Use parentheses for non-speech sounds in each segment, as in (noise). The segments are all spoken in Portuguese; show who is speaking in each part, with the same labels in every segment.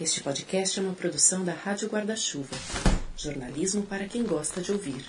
Speaker 1: Este podcast é uma produção da Rádio Guarda-Chuva. Jornalismo para quem gosta de ouvir.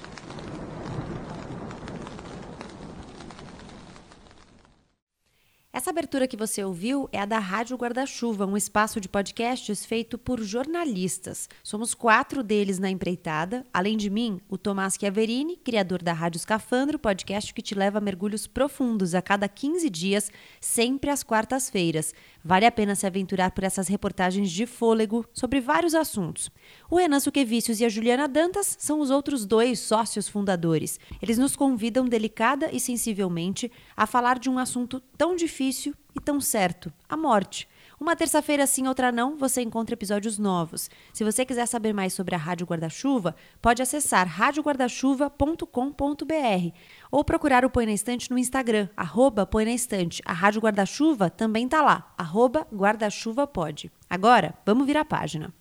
Speaker 2: Essa abertura que você ouviu é a da Rádio Guarda-Chuva, um espaço de podcasts feito por jornalistas. Somos quatro deles na empreitada. Além de mim, o Tomás Chiaverini, criador da Rádio Escafandro, podcast que te leva a mergulhos profundos a cada 15 dias, sempre às quartas-feiras. Vale a pena se aventurar por essas reportagens de fôlego sobre vários assuntos. O Renan Suquevicius e a Juliana Dantas são os outros dois sócios fundadores. Eles nos convidam delicada e sensivelmente a falar de um assunto tão difícil e tão certo: a morte. Uma terça-feira sim, outra não, você encontra episódios novos. Se você quiser saber mais sobre a Rádio Guarda-Chuva, pode acessar radioguardachuva.com.br ou procurar o Põe na Estante no Instagram, arroba Põe na Estante. A Rádio Guarda-Chuva também tá lá, arroba Guarda-Chuva pode. Agora, vamos virar a página.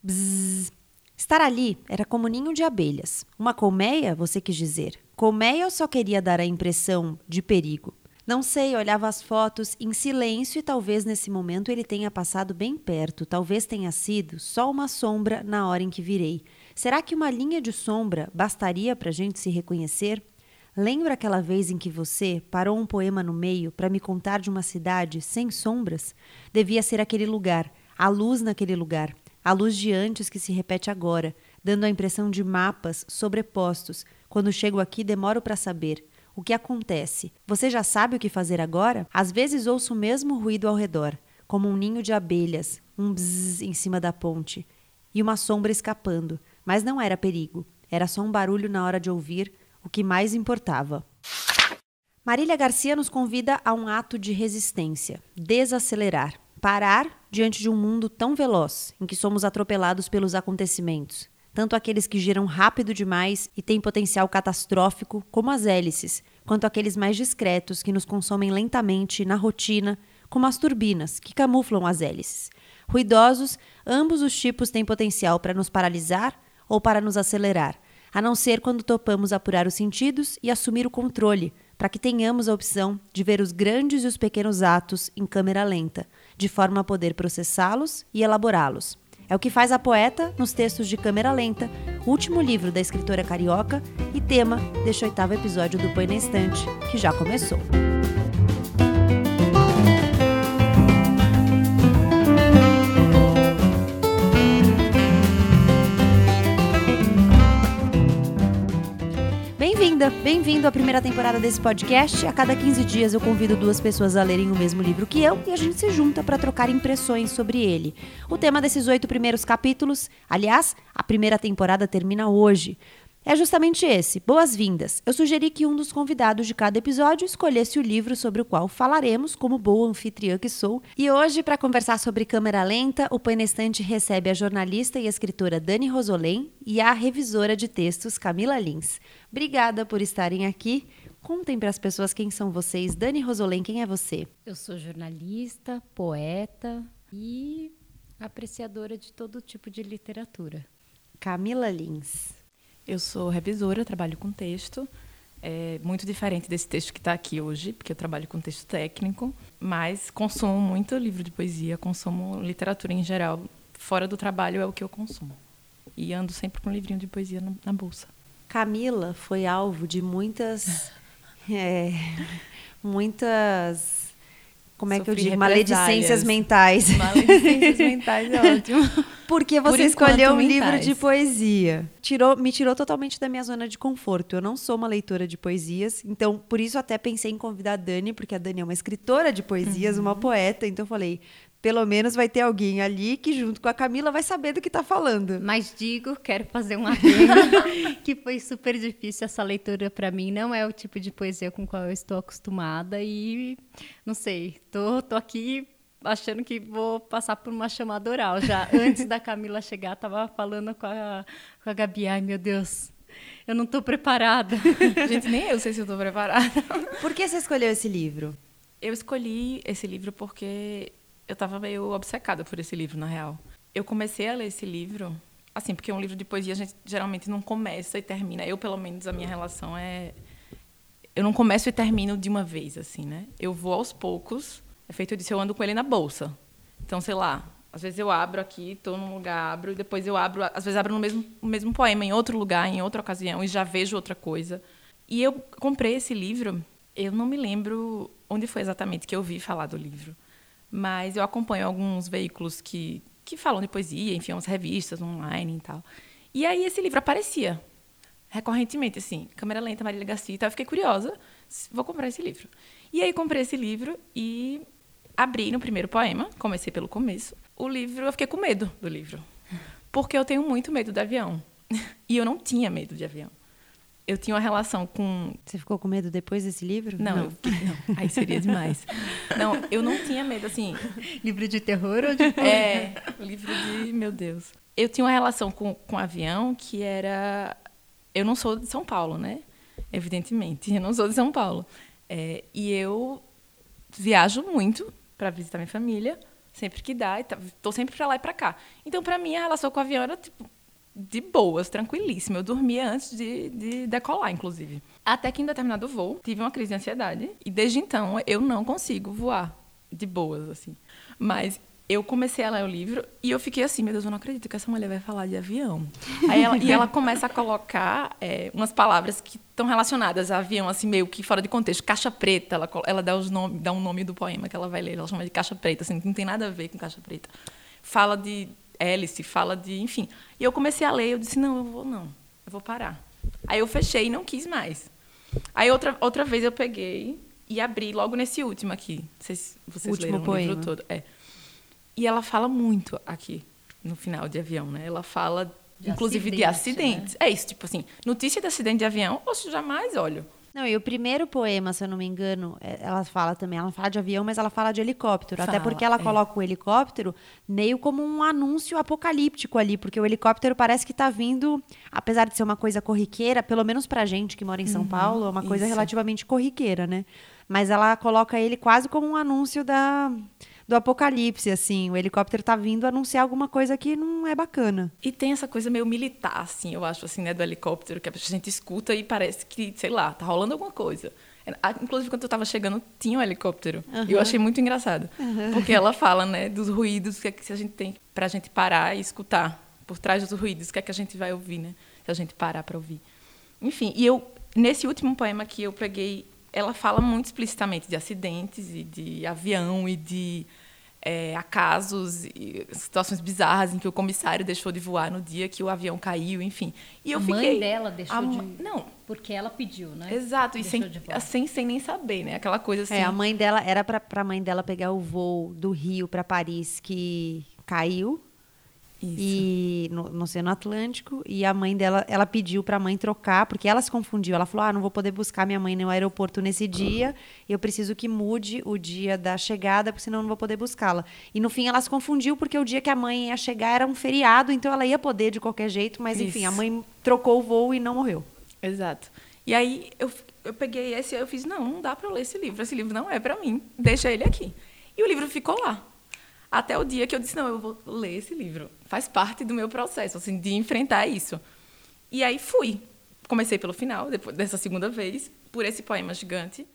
Speaker 2: Bzzz. Estar ali era como ninho de abelhas. Uma colmeia, você quis dizer. Colmeia eu só queria dar a impressão de perigo. Não sei, olhava as fotos em silêncio e talvez nesse momento ele tenha passado bem perto. Talvez tenha sido só uma sombra na hora em que virei. Será que uma linha de sombra bastaria para a gente se reconhecer? Lembra aquela vez em que você parou um poema no meio para me contar de uma cidade sem sombras? Devia ser aquele lugar, a luz naquele lugar, a luz de antes que se repete agora, dando a impressão de mapas sobrepostos. Quando chego aqui, demoro para saber. O que acontece? Você já sabe o que fazer agora? Às vezes ouço o mesmo ruído ao redor, como um ninho de abelhas, um bzzz em cima da ponte, e uma sombra escapando. Mas não era perigo, era só um barulho na hora de ouvir, o que mais importava. Marília Garcia nos convida a um ato de resistência, desacelerar, parar diante de um mundo tão veloz, em que somos atropelados pelos acontecimentos, tanto aqueles que giram rápido demais e têm potencial catastrófico, como as hélices, quanto aqueles mais discretos que nos consomem lentamente na rotina, como as turbinas, que camuflam as hélices. Ruidosos, ambos os tipos têm potencial para nos paralisar ou para nos acelerar, a não ser quando topamos apurar os sentidos e assumir o controle, para que tenhamos a opção de ver os grandes e os pequenos atos em câmera lenta, de forma a poder processá-los e elaborá-los. É o que faz a poeta nos textos de câmera lenta, último livro da escritora carioca e tema deste oitavo episódio do Põe na Estante, que já começou. Bem-vinda, bem-vindo à primeira temporada desse podcast. A cada 15 dias eu convido duas pessoas a lerem o mesmo livro que eu e a gente se junta para trocar impressões sobre ele. O tema desses oito primeiros capítulos, aliás, a primeira temporada termina hoje. É justamente esse, boas-vindas. Eu sugeri que um dos convidados de cada episódio escolhesse o livro sobre o qual falaremos, como boa anfitriã que sou. E hoje, para conversar sobre câmera lenta, o Painestante recebe a jornalista e escritora Dani Rosolém e a revisora de textos Camila Lins. Obrigada por estarem aqui. Contem para as pessoas quem são vocês. Dani Rosolém, quem é você?
Speaker 3: Eu sou jornalista, poeta e apreciadora de todo tipo de literatura.
Speaker 2: Camila Lins.
Speaker 4: Eu sou revisora, trabalho com texto. É muito diferente desse texto que está aqui hoje, porque eu trabalho com texto técnico, mas consumo muito livro de poesia, consumo literatura em geral. Fora do trabalho é o que eu consumo. E ando sempre com um livrinho de poesia na bolsa.
Speaker 2: Camila foi alvo de muitas. (laughs) É, muitas. Como é que eu digo? Maledicências mentais. (laughs)
Speaker 4: Maledicências mentais é ótimo.
Speaker 2: Porque você Por escolheu um mentais. livro de poesia. Tirou, me tirou totalmente da minha zona de conforto. Eu não sou uma leitora de poesias, então por isso até pensei em convidar a Dani, porque a Dani é uma escritora de poesias, uhum. uma poeta. Então eu falei, pelo menos vai ter alguém ali que, junto com a Camila, vai saber do que está falando.
Speaker 3: Mas digo, quero fazer um adendo, (laughs) que foi super difícil essa leitura para mim. Não é o tipo de poesia com qual eu estou acostumada e, não sei, tô, tô aqui achando que vou passar por uma chamada oral. Já (laughs) antes da Camila chegar, estava falando com a, com a Gabi. Ai, meu Deus, eu não estou preparada. (laughs)
Speaker 4: Gente, nem eu sei se eu estou preparada.
Speaker 2: Por que você escolheu esse livro?
Speaker 4: Eu escolhi esse livro porque eu estava meio obcecada por esse livro, na real. Eu comecei a ler esse livro, assim, porque um livro de poesia a gente geralmente não começa e termina. Eu, pelo menos, a minha relação é. Eu não começo e termino de uma vez, assim, né? Eu vou aos poucos. É feito disso, eu ando com ele na bolsa. Então, sei lá, Às vezes eu abro aqui, estou num lugar, abro, e depois eu abro, às vezes abro no mesmo, no mesmo poema, em outro lugar, em outra ocasião, e já vejo outra coisa. E eu comprei esse livro, eu não me lembro onde foi exatamente que eu vi falar do livro, mas eu acompanho alguns veículos que, que falam de poesia, enfim, umas revistas online e tal. E aí esse livro aparecia recorrentemente, assim, câmera lenta, Marília Garcia, então eu fiquei curiosa, vou comprar esse livro. E aí comprei esse livro e abri no primeiro poema, comecei pelo começo. O livro, eu fiquei com medo do livro, porque eu tenho muito medo de avião. (laughs) E eu não tinha medo de avião eu tinha uma relação com.
Speaker 2: Você ficou com medo depois desse livro?
Speaker 4: Não, não. Eu, não. aí seria demais. não, eu não tinha medo, assim. (laughs)
Speaker 3: livro de terror ou de.
Speaker 4: É, livro de. Meu Deus. Eu tinha uma relação com, com avião que era. Eu não sou de São Paulo, né? Evidentemente, eu não sou de São Paulo. É, e eu viajo muito para visitar minha família, sempre que dá, estou sempre para lá e para cá. Então, para mim, a relação com o avião era tipo de boas, tranquilíssima. Eu dormia antes de, de decolar, inclusive. Até que em determinado voo tive uma crise de ansiedade e desde então eu não consigo voar de boas assim. Mas eu comecei a ler o livro e eu fiquei assim, meu Deus, eu não acredito que essa mulher vai falar de avião. Aí ela, e ela começa a colocar é, umas palavras que estão relacionadas a avião, assim, meio que fora de contexto. Caixa preta, ela, ela dá, os nome, dá um nome do poema que ela vai ler, ela chama de caixa preta, assim, não tem nada a ver com caixa preta. Fala de hélice, fala de, enfim. E eu comecei a ler, eu disse, não, eu vou não, eu vou parar. Aí eu fechei e não quis mais. Aí outra, outra vez eu peguei e abri logo nesse último aqui. Vocês, vocês
Speaker 2: último
Speaker 4: leram
Speaker 2: poema.
Speaker 4: o livro todo. É. E ela fala muito aqui, no final de avião, né? Ela fala, de inclusive, acidente, de acidentes. Né? É isso, tipo assim, notícia de acidente de avião, poxa, jamais olho.
Speaker 2: Não, e o primeiro poema, se eu não me engano, é, ela fala também, ela fala de avião, mas ela fala de helicóptero. Fala, até porque ela é. coloca o helicóptero meio como um anúncio apocalíptico ali, porque o helicóptero parece que está vindo, apesar de ser uma coisa corriqueira, pelo menos pra gente que mora em São uhum, Paulo, é uma coisa isso. relativamente corriqueira, né? Mas ela coloca ele quase como um anúncio da do apocalipse, assim. O helicóptero tá vindo anunciar alguma coisa que não é bacana.
Speaker 4: E tem essa coisa meio militar, assim, eu acho, assim, né, do helicóptero, que a gente escuta e parece que, sei lá, tá rolando alguma coisa. Inclusive, quando eu estava chegando, tinha um helicóptero. Uhum. E eu achei muito engraçado. Uhum. Porque ela fala, né, dos ruídos que, é que a gente tem pra gente parar e escutar. Por trás dos ruídos, o que é que a gente vai ouvir, né? Se a gente parar para ouvir. Enfim, e eu, nesse último poema que eu preguei ela fala muito explicitamente de acidentes e de avião e de é, acasos e situações bizarras em que o comissário deixou de voar no dia que o avião caiu, enfim.
Speaker 3: E
Speaker 4: eu
Speaker 3: a
Speaker 4: fiquei,
Speaker 3: mãe dela deixou
Speaker 4: a,
Speaker 3: de
Speaker 4: não,
Speaker 3: porque ela pediu, né?
Speaker 4: Exato, e sem, assim, sem nem saber, né? Aquela coisa assim. É,
Speaker 2: a mãe dela era para a mãe dela pegar o voo do Rio para Paris que caiu isso. E no, no Oceano Atlântico. E a mãe dela, ela pediu para a mãe trocar, porque ela se confundiu. Ela falou: Ah, não vou poder buscar minha mãe no aeroporto nesse dia. Eu preciso que mude o dia da chegada, porque senão eu não vou poder buscá-la. E no fim ela se confundiu, porque o dia que a mãe ia chegar era um feriado, então ela ia poder de qualquer jeito, mas enfim, Isso. a mãe trocou o voo e não morreu.
Speaker 4: Exato. E aí eu, eu peguei esse eu fiz: Não, não dá para ler esse livro. Esse livro não é para mim. Deixa ele aqui. E o livro ficou lá. Até o dia que eu disse, não, eu vou ler esse livro. Faz parte do meu processo, assim, de enfrentar isso. E aí fui. Comecei pelo final, depois dessa segunda vez, por esse poema gigante.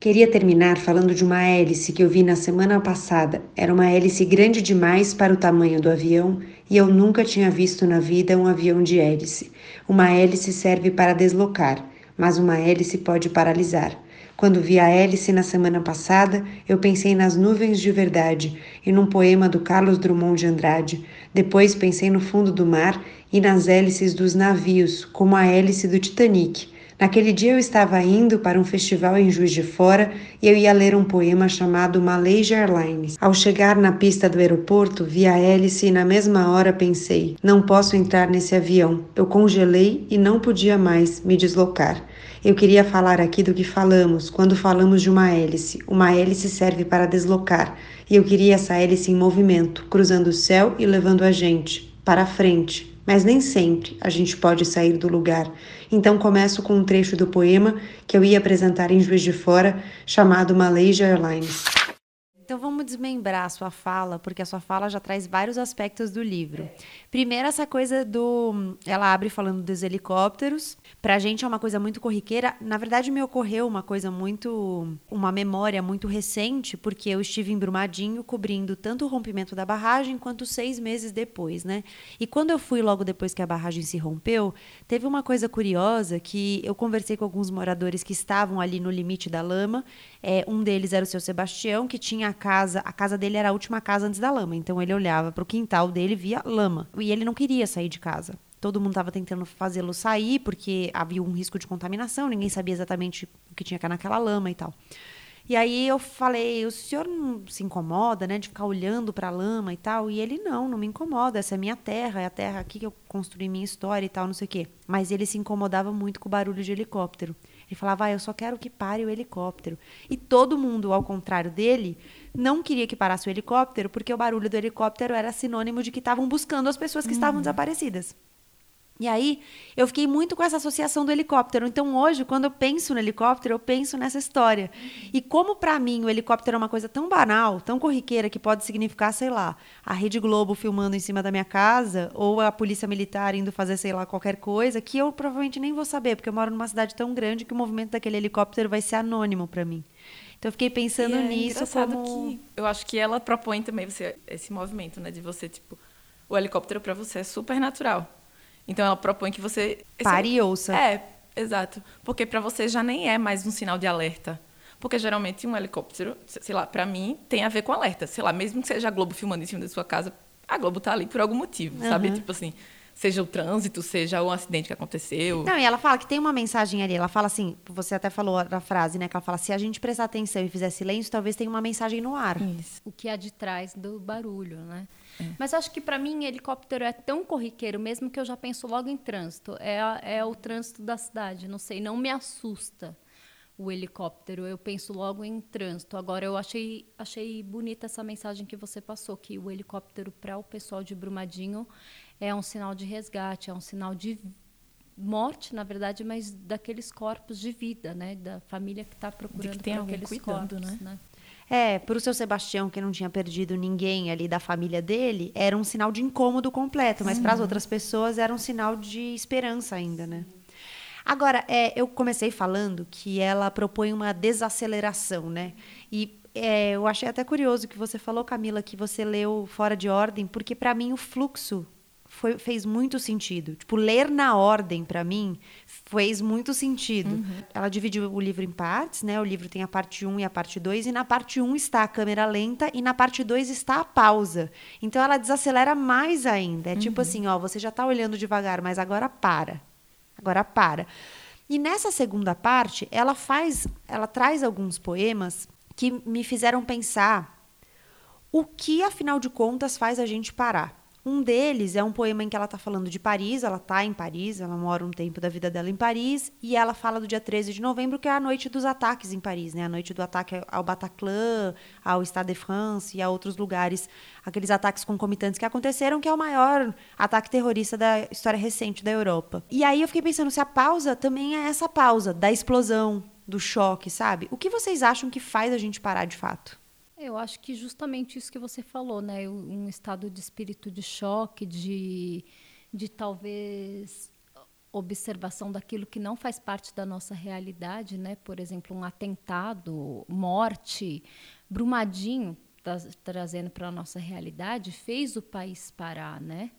Speaker 5: Queria terminar falando de uma hélice que eu vi na semana passada. Era uma hélice grande demais para o tamanho do avião e eu nunca tinha visto na vida um avião de hélice. Uma hélice serve para deslocar, mas uma hélice pode paralisar. Quando vi a hélice na semana passada, eu pensei nas nuvens de verdade e num poema do Carlos Drummond de Andrade. Depois pensei no fundo do mar e nas hélices dos navios, como a hélice do Titanic. Naquele dia eu estava indo para um festival em Juiz de Fora e eu ia ler um poema chamado Malaysia Airlines. Ao chegar na pista do aeroporto, vi a hélice e na mesma hora pensei: não posso entrar nesse avião. Eu congelei e não podia mais me deslocar. Eu queria falar aqui do que falamos quando falamos de uma hélice. Uma hélice serve para deslocar, e eu queria essa hélice em movimento, cruzando o céu e levando a gente para frente. Mas nem sempre a gente pode sair do lugar. Então começo com um trecho do poema que eu ia apresentar em Juiz de Fora, chamado Malaysia Airlines.
Speaker 2: Então vamos desmembrar a sua fala, porque a sua fala já traz vários aspectos do livro. Primeiro, essa coisa do. Ela abre falando dos helicópteros. Pra gente é uma coisa muito corriqueira. Na verdade, me ocorreu uma coisa muito. Uma memória muito recente, porque eu estive em Brumadinho cobrindo tanto o rompimento da barragem quanto seis meses depois, né? E quando eu fui logo depois que a barragem se rompeu, teve uma coisa curiosa que eu conversei com alguns moradores que estavam ali no limite da lama. É, um deles era o seu Sebastião, que tinha a casa. A casa dele era a última casa antes da lama. Então ele olhava para o quintal dele via lama. E ele não queria sair de casa. Todo mundo estava tentando fazê-lo sair porque havia um risco de contaminação, ninguém sabia exatamente o que tinha cá naquela lama e tal. E aí eu falei, o senhor não se incomoda, né, de ficar olhando para a lama e tal? E ele não, não me incomoda, essa é minha terra, é a terra aqui que eu construí minha história e tal, não sei o quê. Mas ele se incomodava muito com o barulho de helicóptero. Ele falava, ah, eu só quero que pare o helicóptero. E todo mundo, ao contrário dele, não queria que parasse o helicóptero, porque o barulho do helicóptero era sinônimo de que estavam buscando as pessoas que estavam desaparecidas. E aí, eu fiquei muito com essa associação do helicóptero. Então, hoje, quando eu penso no helicóptero, eu penso nessa história. E como, para mim, o helicóptero é uma coisa tão banal, tão corriqueira, que pode significar, sei lá, a Rede Globo filmando em cima da minha casa, ou a polícia militar indo fazer, sei lá, qualquer coisa, que eu provavelmente nem vou saber, porque eu moro numa cidade tão grande que o movimento daquele helicóptero vai ser anônimo para mim. Então, eu fiquei pensando
Speaker 4: é
Speaker 2: nisso
Speaker 4: engraçado
Speaker 2: como...
Speaker 4: que eu acho que ela propõe também você esse movimento, né, de você tipo o helicóptero para você é super natural. Então ela propõe que você esse-
Speaker 2: Pare e ouça.
Speaker 4: É, exato, porque para você já nem é mais um sinal de alerta. Porque geralmente um helicóptero, sei lá, para mim tem a ver com alerta. Sei lá, mesmo que seja a Globo filmando em cima da sua casa, a Globo tá ali por algum motivo, sabe? Tipo assim, seja o trânsito, seja um acidente que aconteceu.
Speaker 2: Não, e ela fala que tem uma mensagem ali. Ela fala assim, você até falou a frase, né? Que ela fala, se a gente prestar atenção e fizer silêncio, talvez tenha uma mensagem no ar.
Speaker 4: Isso.
Speaker 3: o que há de trás do barulho, né? Mas acho que para mim helicóptero é tão corriqueiro mesmo que eu já penso logo em trânsito. É, é o trânsito da cidade, não sei, não me assusta o helicóptero. Eu penso logo em trânsito. Agora eu achei achei bonita essa mensagem que você passou que o helicóptero para o pessoal de Brumadinho é um sinal de resgate, é um sinal de morte, na verdade, mas daqueles corpos de vida, né, da família que está procurando
Speaker 4: tem
Speaker 3: por
Speaker 4: alguém
Speaker 3: aqueles
Speaker 4: cuidando,
Speaker 3: corpos,
Speaker 4: né?
Speaker 3: né?
Speaker 2: É, pro seu Sebastião, que não tinha perdido ninguém ali da família dele, era um sinal de incômodo completo, mas para as outras pessoas era um sinal de esperança ainda, né? Agora, é, eu comecei falando que ela propõe uma desaceleração, né? E é, eu achei até curioso que você falou, Camila, que você leu fora de ordem, porque para mim o fluxo foi- fez muito sentido. Tipo, ler na ordem, para mim, fez muito sentido. Ela dividiu o livro em partes, né? O livro tem a parte 1 e a parte 2, e na parte 1 está a câmera lenta e na parte 2 está a pausa. Então ela desacelera mais ainda. É tipo assim, ó, você já tá olhando devagar, mas agora para. Agora para. E nessa segunda parte, ela faz, ela traz alguns poemas que me fizeram pensar o que, afinal de contas, faz a gente parar. Um deles é um poema em que ela está falando de Paris, ela está em Paris, ela mora um tempo da vida dela em Paris, e ela fala do dia 13 de novembro, que é a noite dos ataques em Paris, né? A noite do ataque ao Bataclan, ao Stade de France e a outros lugares, aqueles ataques concomitantes que aconteceram, que é o maior ataque terrorista da história recente da Europa. E aí eu fiquei pensando se a pausa também é essa pausa da explosão, do choque, sabe? O que vocês acham que faz a gente parar de fato?
Speaker 3: Eu acho que justamente isso que você falou, né? Um estado de espírito de choque, de, de talvez observação daquilo que não faz parte da nossa realidade, né? Por exemplo, um atentado, morte, Brumadinho, tá, trazendo para a nossa realidade, fez o país parar, né?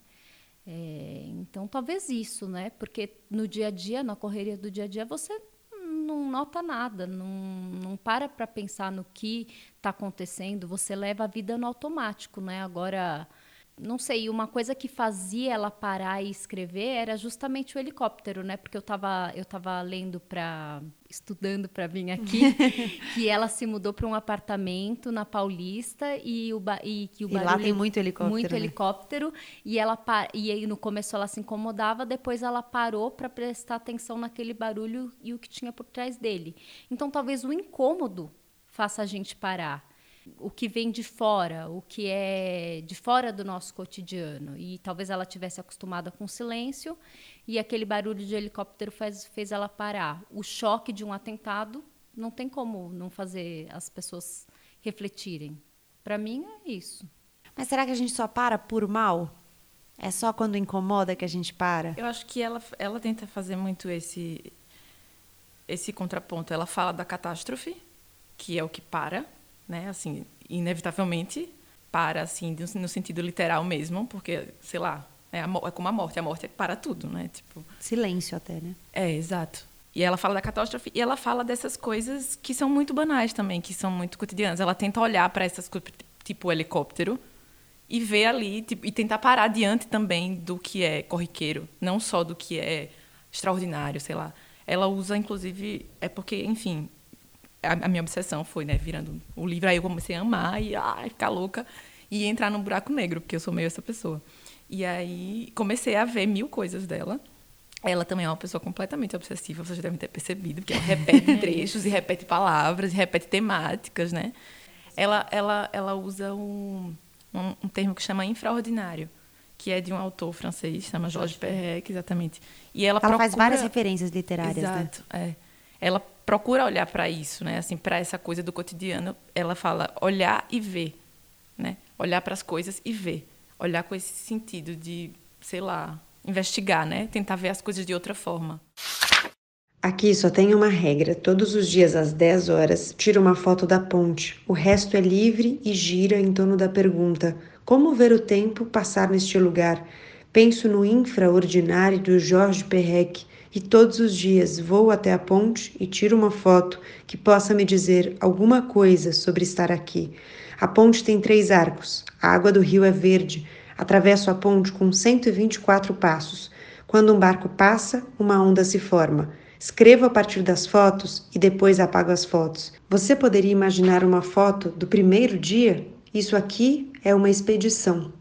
Speaker 3: É, então, talvez isso, né? Porque no dia a dia, na correria do dia a dia, você não nota nada, não, não para para pensar no que está acontecendo, você leva a vida no automático, né? Agora, não sei, uma coisa que fazia ela parar e escrever era justamente o helicóptero, né? Porque eu estava eu tava lendo para estudando para vir aqui (laughs) que ela se mudou para um apartamento na Paulista e o e que o
Speaker 2: E lá tem muito helicóptero,
Speaker 3: muito
Speaker 2: né?
Speaker 3: helicóptero e ela e aí no começo ela se incomodava, depois ela parou para prestar atenção naquele barulho e o que tinha por trás dele. Então talvez o incômodo faça a gente parar. O que vem de fora, o que é de fora do nosso cotidiano. E talvez ela tivesse acostumada com o silêncio e aquele barulho de helicóptero fez, fez ela parar. O choque de um atentado não tem como não fazer as pessoas refletirem. Para mim é isso.
Speaker 2: Mas será que a gente só para por mal? É só quando incomoda que a gente para?
Speaker 4: Eu acho que ela, ela tenta fazer muito esse, esse contraponto. Ela fala da catástrofe, que é o que para, né? Assim, inevitavelmente para, assim, no sentido literal mesmo, porque, sei lá, é, a, é como a morte. A morte para tudo, né? Tipo,
Speaker 2: Silêncio até, né?
Speaker 4: É, exato. E ela fala da catástrofe e ela fala dessas coisas que são muito banais também, que são muito cotidianas. Ela tenta olhar para essas coisas, tipo o helicóptero, e ver ali, tipo, e tentar parar diante também do que é corriqueiro, não só do que é extraordinário, sei lá. Ela usa, inclusive, é porque, enfim, a, a minha obsessão foi, né, virando o livro, aí eu comecei a amar e ai, ficar louca e entrar num buraco negro, porque eu sou meio essa pessoa. E aí comecei a ver mil coisas dela. Ela também é uma pessoa completamente obsessiva, vocês devem ter percebido, porque ela repete (laughs) trechos e repete palavras e repete temáticas, né? Ela, ela, ela usa um, um, um termo que chama infraordinário, que é de um autor francês, chama Georges Perec, exatamente.
Speaker 2: E ela, ela procura... faz várias referências literárias,
Speaker 4: né? Exato, né? é. Ela procura olhar para isso, né? Assim, para essa coisa do cotidiano. Ela fala olhar e ver, né? Olhar para as coisas e ver. Olhar com esse sentido de, sei lá, investigar, né? Tentar ver as coisas de outra forma.
Speaker 5: Aqui só tem uma regra: todos os dias às 10 horas, tira uma foto da ponte. O resto é livre e gira em torno da pergunta: como ver o tempo passar neste lugar? Penso no infraordinário do Jorge Perrec e todos os dias vou até a ponte e tiro uma foto que possa me dizer alguma coisa sobre estar aqui. A ponte tem três arcos, a água do rio é verde, Atravesso a ponte com 124 passos. Quando um barco passa, uma onda se forma. Escrevo a partir das fotos e depois apago as fotos. Você poderia imaginar uma foto do primeiro dia? Isso aqui é uma expedição.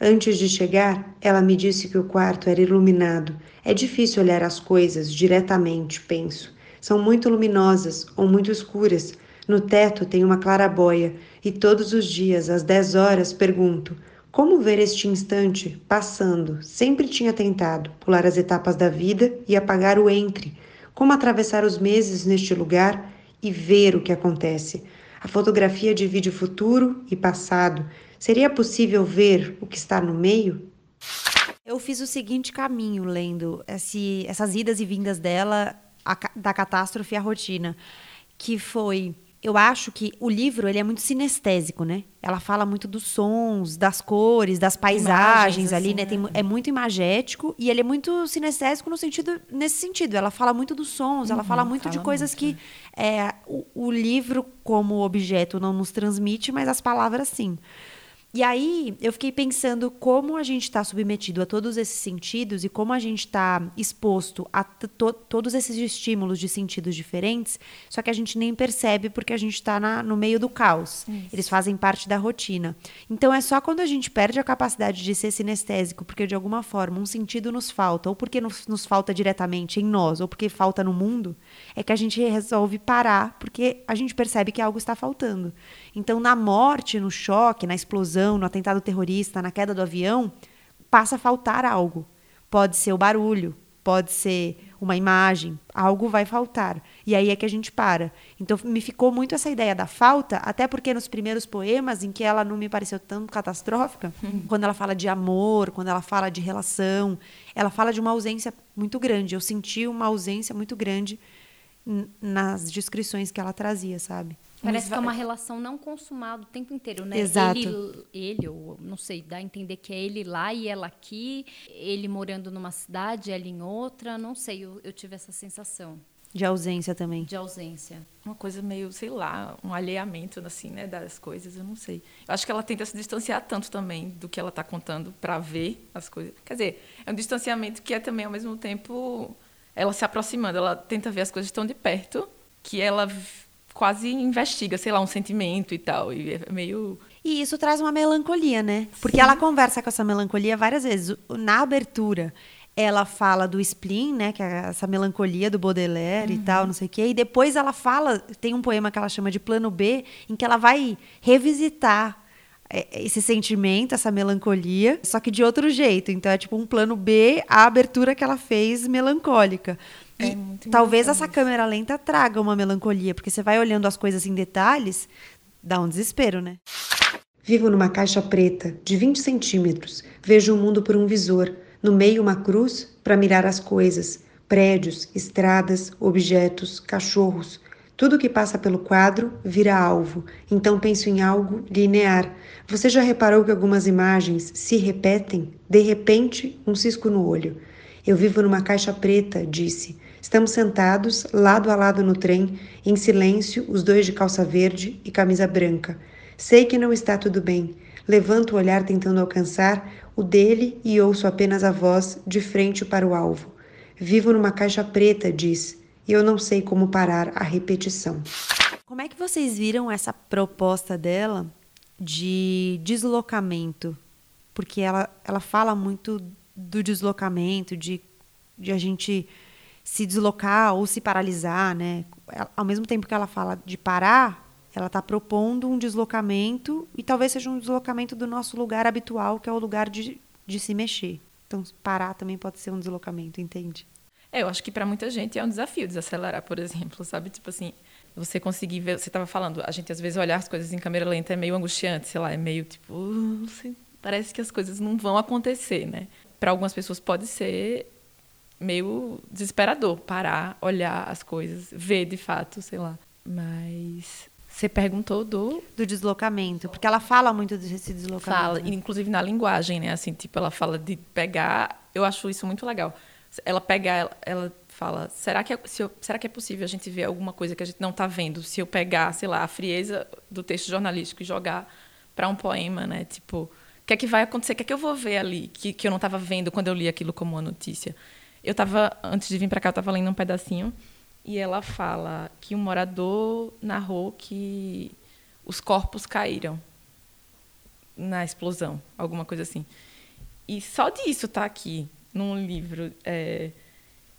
Speaker 5: Antes de chegar, ela me disse que o quarto era iluminado. É difícil olhar as coisas diretamente, penso. São muito luminosas ou muito escuras. No teto tem uma clarabóia e todos os dias, às 10 horas, pergunto: como ver este instante passando? Sempre tinha tentado pular as etapas da vida e apagar o entre. Como atravessar os meses neste lugar e ver o que acontece? A fotografia divide futuro e passado. Seria possível ver o que está no meio?
Speaker 2: Eu fiz o seguinte caminho lendo esse, essas idas e vindas dela, a, da catástrofe à rotina, que foi eu acho que o livro ele é muito sinestésico, né? Ela fala muito dos sons, das cores, das paisagens Imagens, ali, assim, né? Tem, é muito imagético e ele é muito sinestésico no sentido nesse sentido. Ela fala muito dos sons, uhum, ela fala muito fala de coisas muito. que é, o, o livro como objeto não nos transmite, mas as palavras sim. E aí eu fiquei pensando como a gente está submetido a todos esses sentidos e como a gente está exposto a to todos esses estímulos de sentidos diferentes, só que a gente nem percebe porque a gente está no meio do caos. Isso. Eles fazem parte da rotina. Então é só quando a gente perde a capacidade de ser sinestésico, porque de alguma forma um sentido nos falta, ou porque nos, nos falta diretamente em nós, ou porque falta no mundo, é que a gente resolve parar, porque a gente percebe que algo está faltando. Então, na morte, no choque, na explosão, no atentado terrorista, na queda do avião, passa a faltar algo. Pode ser o barulho, pode ser uma imagem, algo vai faltar. E aí é que a gente para. Então me ficou muito essa ideia da falta, até porque nos primeiros poemas, em que ela não me pareceu tão catastrófica, quando ela fala de amor, quando ela fala de relação, ela fala de uma ausência muito grande. Eu senti uma ausência muito grande nas descrições que ela trazia, sabe?
Speaker 3: Parece que é uma relação não consumada o tempo inteiro, né?
Speaker 2: Exato.
Speaker 3: Ele, ele, ou não sei, dá a entender que é ele lá e ela aqui, ele morando numa cidade, ela em outra, não sei, eu, eu tive essa sensação.
Speaker 2: De ausência também.
Speaker 3: De ausência.
Speaker 4: Uma coisa meio, sei lá, um alheamento, assim, né, das coisas, eu não sei. Eu acho que ela tenta se distanciar tanto também do que ela está contando para ver as coisas. Quer dizer, é um distanciamento que é também, ao mesmo tempo, ela se aproximando, ela tenta ver as coisas tão de perto que ela quase investiga, sei lá, um sentimento e tal. E é meio.
Speaker 2: E isso traz uma melancolia, né? Porque Sim. ela conversa com essa melancolia várias vezes. Na abertura, ela fala do spleen, né? Que é essa melancolia do Baudelaire uhum. e tal, não sei o quê. E depois ela fala, tem um poema que ela chama de Plano B, em que ela vai revisitar é, esse sentimento, essa melancolia, só que de outro jeito. Então é tipo um plano B, a abertura que ela fez melancólica. É e talvez essa câmera lenta traga uma melancolia, porque você vai olhando as coisas em detalhes, Dá um desespero, né?
Speaker 5: Vivo numa caixa preta, de 20 centímetros. Vejo o mundo por um visor. No meio, uma cruz para mirar as coisas: prédios, estradas, objetos, cachorros. Tudo que passa pelo quadro vira alvo, então penso em algo linear. Você já reparou que algumas imagens se repetem? De repente, um cisco no olho. Eu vivo numa caixa preta, disse. Estamos sentados, lado a lado no trem, em silêncio, os dois de calça verde e camisa branca. Sei que não está tudo bem. Levanto o olhar tentando alcançar o dele e ouço apenas a voz de frente para o alvo. Vivo numa caixa preta, diz, e eu não sei como parar a repetição.
Speaker 2: Como é que vocês viram essa proposta dela de deslocamento? Porque ela, ela fala muito do deslocamento, de, de a gente se deslocar ou se paralisar, né? Ao mesmo tempo que ela fala de parar, ela está propondo um deslocamento e talvez seja um deslocamento do nosso lugar habitual, que é o lugar de, de se mexer. Então, parar também pode ser um deslocamento, entende?
Speaker 4: É, eu acho que para muita gente é um desafio desacelerar, por exemplo, sabe? Tipo assim, você conseguir ver. Você estava falando, a gente às vezes olhar as coisas em câmera lenta é meio angustiante, sei lá, é meio tipo. Uh, parece que as coisas não vão acontecer, né? Para algumas pessoas pode ser meio desesperador parar, olhar as coisas, ver de fato, sei lá. Mas você perguntou do
Speaker 2: do deslocamento, porque ela fala muito desse deslocamento.
Speaker 4: Fala, né? inclusive na linguagem, né? Assim, tipo, ela fala de pegar. Eu acho isso muito legal. Ela pega, ela fala, será que é, eu, será que é possível a gente ver alguma coisa que a gente não está vendo? Se eu pegar, sei lá, a frieza do texto jornalístico e jogar para um poema, né? Tipo, o que é que vai acontecer? O que é que eu vou ver ali que, que eu não estava vendo quando eu li aquilo como uma notícia? Eu estava antes de vir para cá, eu estava lendo um pedacinho e ela fala que um morador narrou que os corpos caíram na explosão, alguma coisa assim. E só disso tá aqui num livro é,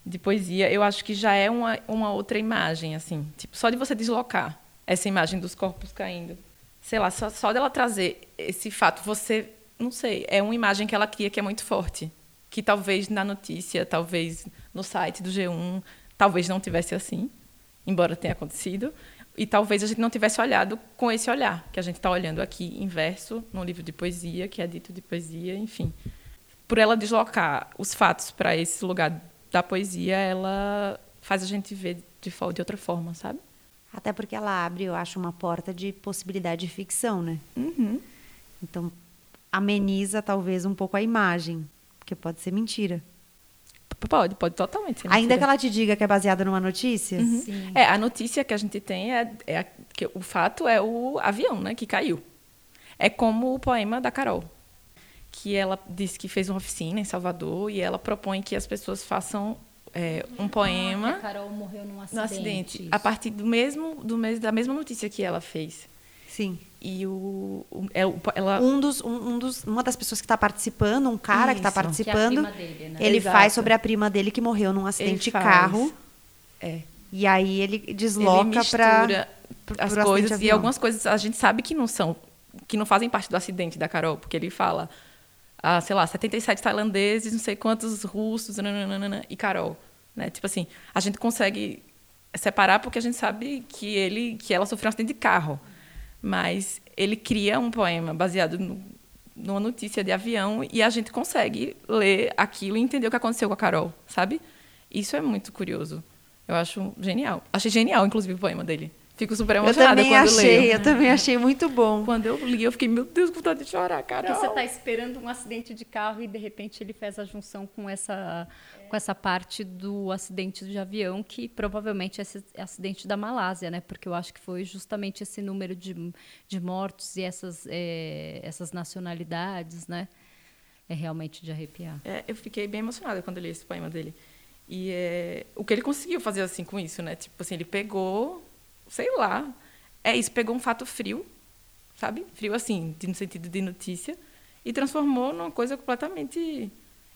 Speaker 4: de poesia, eu acho que já é uma, uma outra imagem, assim, tipo, só de você deslocar essa imagem dos corpos caindo, sei lá, só, só dela trazer esse fato, você, não sei, é uma imagem que ela cria que é muito forte, que talvez na notícia, talvez no site do G1, talvez não tivesse assim, embora tenha acontecido, e talvez a gente não tivesse olhado com esse olhar que a gente está olhando aqui inverso num livro de poesia que é dito de poesia, enfim. Por ela deslocar os fatos para esse lugar da poesia, ela faz a gente ver de, de outra forma, sabe?
Speaker 2: Até porque ela abre, eu acho, uma porta de possibilidade de ficção, né?
Speaker 4: Uhum.
Speaker 2: Então ameniza talvez um pouco a imagem, porque pode ser mentira.
Speaker 4: Pode, pode totalmente ser.
Speaker 2: Ainda que ela te diga que é baseada numa notícia?
Speaker 4: Uhum. É, a notícia que a gente tem é, é que o fato é o avião, né, que caiu. É como o poema da Carol, que ela disse que fez uma oficina em Salvador e ela propõe que as pessoas façam é, um poema. Ah,
Speaker 3: a Carol morreu num acidente.
Speaker 4: No acidente, a partir do mesmo, do mesmo, da mesma notícia que ela fez.
Speaker 2: Sim.
Speaker 4: E o, o, é, ela...
Speaker 2: um, dos, um, um, dos, uma das pessoas que está participando, um cara tá Isso, que está participando,
Speaker 3: que é dele, né?
Speaker 2: ele
Speaker 4: Exato.
Speaker 2: faz sobre a prima dele que morreu num acidente de carro.
Speaker 4: É.
Speaker 2: E aí ele desloca para
Speaker 4: as coisas e algumas coisas a gente sabe que não são, que não fazem parte do acidente da Carol, porque ele fala, ah, sei lá, 77 tailandeses, não sei quantos russos, nananana, e Carol, né? Tipo assim, a gente consegue separar porque a gente sabe que ele, que ela sofreu um acidente de carro mas ele cria um poema baseado no, numa notícia de avião e a gente consegue ler aquilo e entender o que aconteceu com a Carol, sabe? Isso é muito curioso. Eu acho genial. Achei genial, inclusive, o poema dele. Fico super emocionada
Speaker 2: eu também
Speaker 4: quando
Speaker 2: achei,
Speaker 4: leio.
Speaker 2: Eu também achei muito bom.
Speaker 4: Quando eu li, eu fiquei, meu Deus, com vontade de chorar.
Speaker 3: Porque você está esperando um acidente de carro e, de repente, ele fez a junção com essa, com essa parte do acidente de avião, que provavelmente é esse acidente da Malásia, né? Porque eu acho que foi justamente esse número de, de mortos e essas, é, essas nacionalidades, né? É realmente de arrepiar.
Speaker 4: É, eu fiquei bem emocionada quando li esse poema dele. E é, o que ele conseguiu fazer assim com isso, né? Tipo assim, ele pegou sei lá. É isso, pegou um fato frio, sabe? Frio assim, no sentido de notícia, e transformou numa coisa completamente.